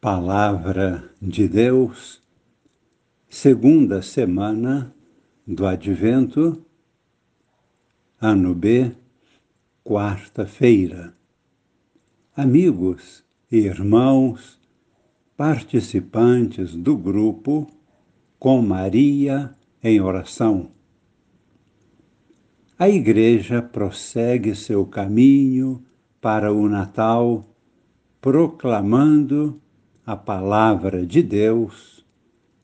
Palavra de Deus, segunda semana do Advento, ano B, quarta-feira. Amigos e irmãos, participantes do grupo Com Maria em Oração. A Igreja prossegue seu caminho para o Natal, proclamando a palavra de Deus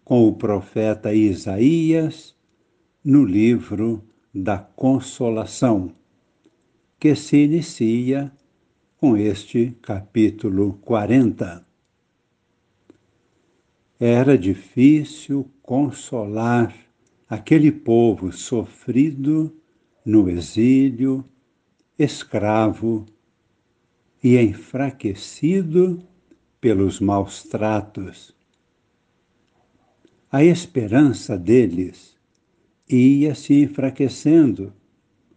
com o profeta Isaías no livro da Consolação, que se inicia com este capítulo 40. Era difícil consolar aquele povo sofrido no exílio, escravo e enfraquecido pelos maus tratos. A esperança deles ia se enfraquecendo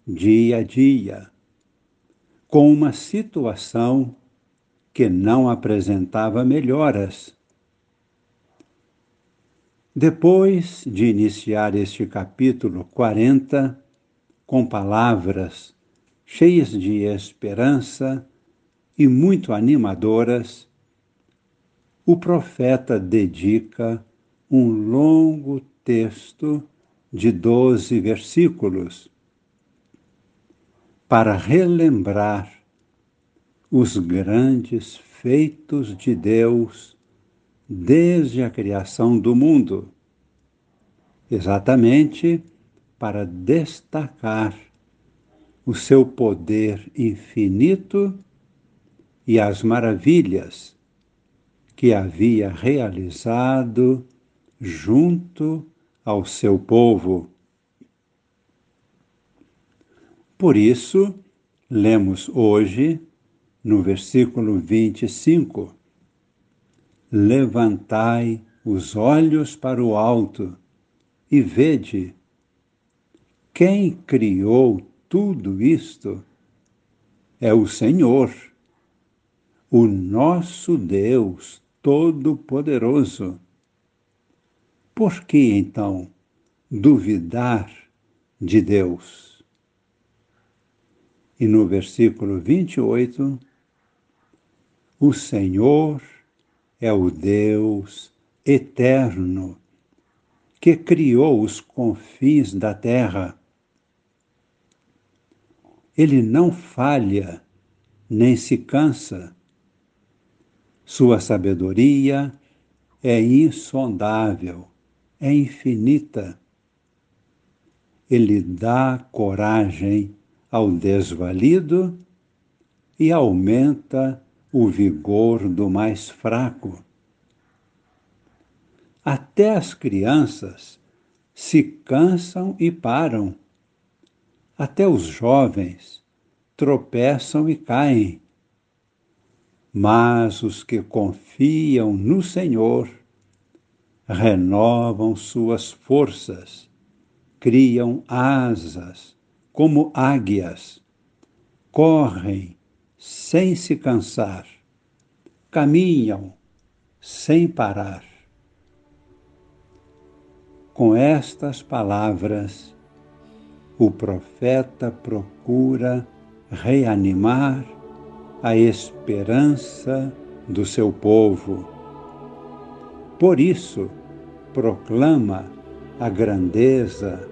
dia a dia, com uma situação que não apresentava melhoras. Depois de iniciar este capítulo 40 com palavras cheias de esperança e muito animadoras, o profeta dedica um longo texto de doze versículos para relembrar os grandes feitos de Deus desde a criação do mundo, exatamente para destacar o seu poder infinito e as maravilhas que havia realizado junto ao seu povo. Por isso, lemos hoje, no versículo 25, Levantai os olhos para o alto e vede quem criou tudo isto é o Senhor, o nosso Deus Todo-Poderoso. Por que então duvidar de Deus? E no versículo 28, o Senhor é o Deus eterno que criou os confins da terra. Ele não falha nem se cansa sua sabedoria é insondável, é infinita. Ele dá coragem ao desvalido e aumenta o vigor do mais fraco. Até as crianças se cansam e param. Até os jovens tropeçam e caem mas os que confiam no Senhor renovam suas forças, criam asas como águias, correm sem se cansar, caminham sem parar. Com estas palavras, o profeta procura reanimar a esperança do seu povo. Por isso, proclama a grandeza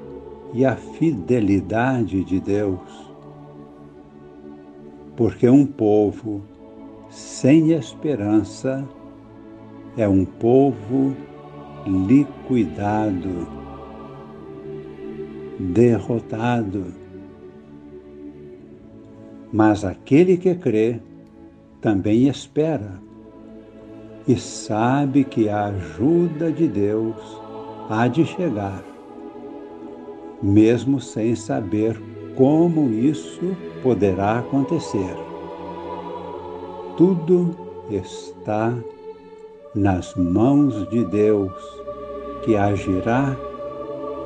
e a fidelidade de Deus. Porque um povo sem esperança é um povo liquidado, derrotado mas aquele que crê também espera e sabe que a ajuda de Deus há de chegar, mesmo sem saber como isso poderá acontecer. Tudo está nas mãos de Deus, que agirá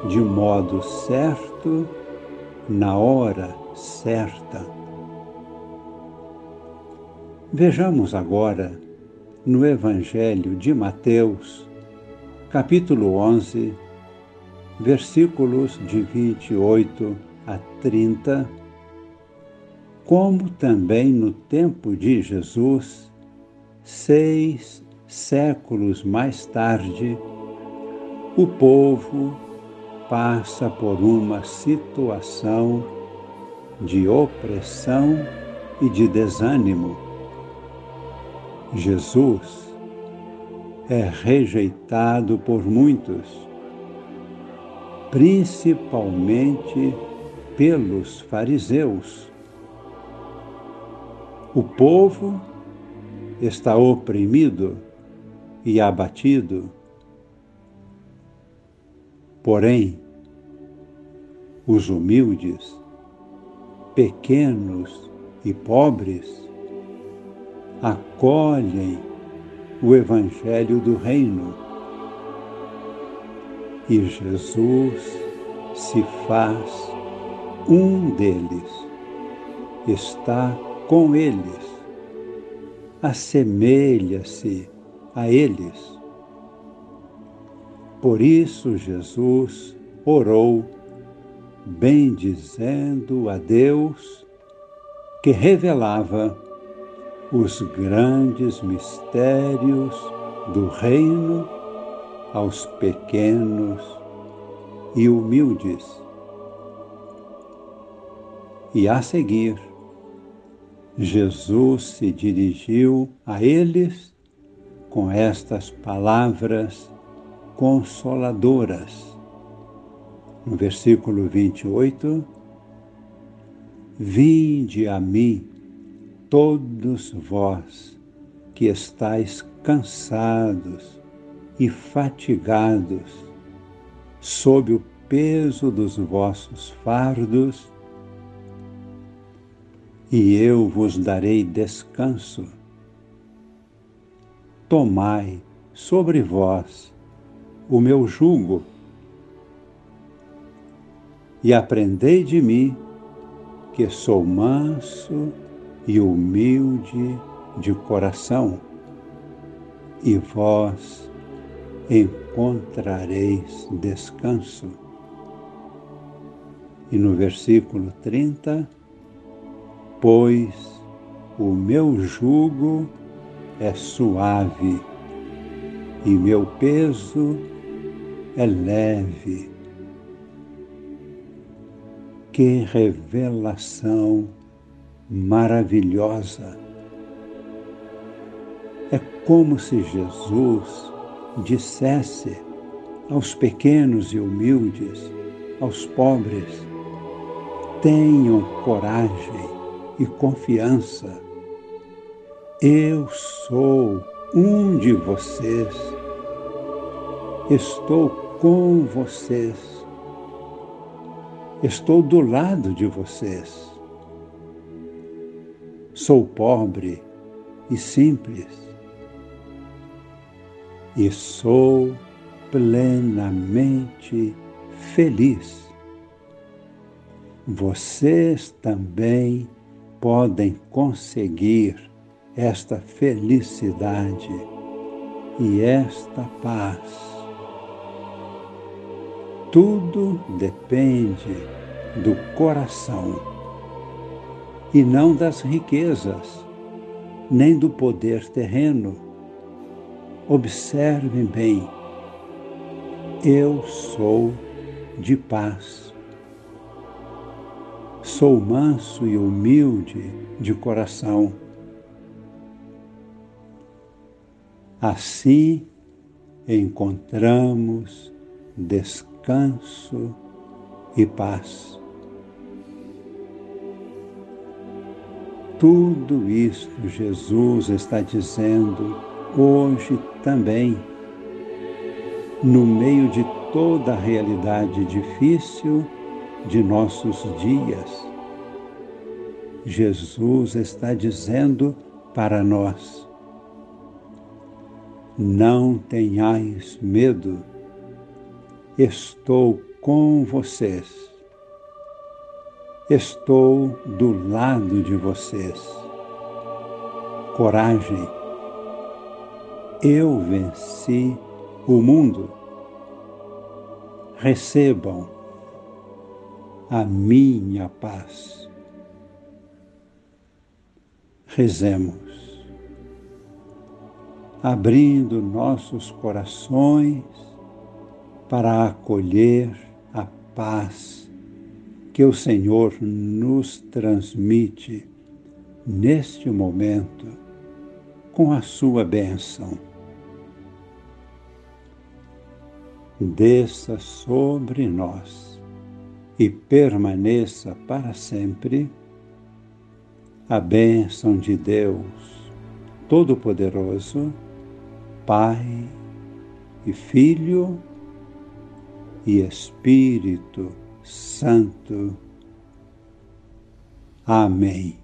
de modo certo na hora certa. Vejamos agora no Evangelho de Mateus, capítulo 11, versículos de 28 a 30, como também no tempo de Jesus, seis séculos mais tarde, o povo passa por uma situação de opressão e de desânimo. Jesus é rejeitado por muitos, principalmente pelos fariseus. O povo está oprimido e abatido. Porém, os humildes, pequenos e pobres acolhem o Evangelho do Reino e Jesus se faz um deles, está com eles, assemelha-se a eles. Por isso Jesus orou bendizendo a Deus que revelava os grandes mistérios do reino aos pequenos e humildes. E a seguir, Jesus se dirigiu a eles com estas palavras consoladoras no versículo 28, Vinde a mim, todos vós que estáis cansados e fatigados, sob o peso dos vossos fardos, e eu vos darei descanso. Tomai sobre vós o meu jugo e aprendei de mim, que sou manso e humilde de coração, e vós encontrareis descanso. E no versículo 30, pois o meu jugo é suave e meu peso é leve. Que revelação maravilhosa! É como se Jesus dissesse aos pequenos e humildes, aos pobres, tenham coragem e confiança. Eu sou um de vocês. Estou com vocês Estou do lado de vocês. Sou pobre e simples. E sou plenamente feliz. Vocês também podem conseguir esta felicidade e esta paz tudo depende do coração e não das riquezas, nem do poder terreno. Observem bem, eu sou de paz. Sou manso e humilde de coração. Assim encontramos descanso e paz. Tudo isto Jesus está dizendo hoje também, no meio de toda a realidade difícil de nossos dias. Jesus está dizendo para nós: não tenhais medo estou com vocês. Estou do lado de vocês. Coragem, eu venci o mundo. Recebam a minha paz. Rezemos, abrindo nossos corações para acolher a paz que o Senhor nos transmite neste momento com a sua bênção. Desça sobre nós e permaneça para sempre a bênção de Deus Todo-Poderoso, Pai e Filho e Espírito Santo. Amém.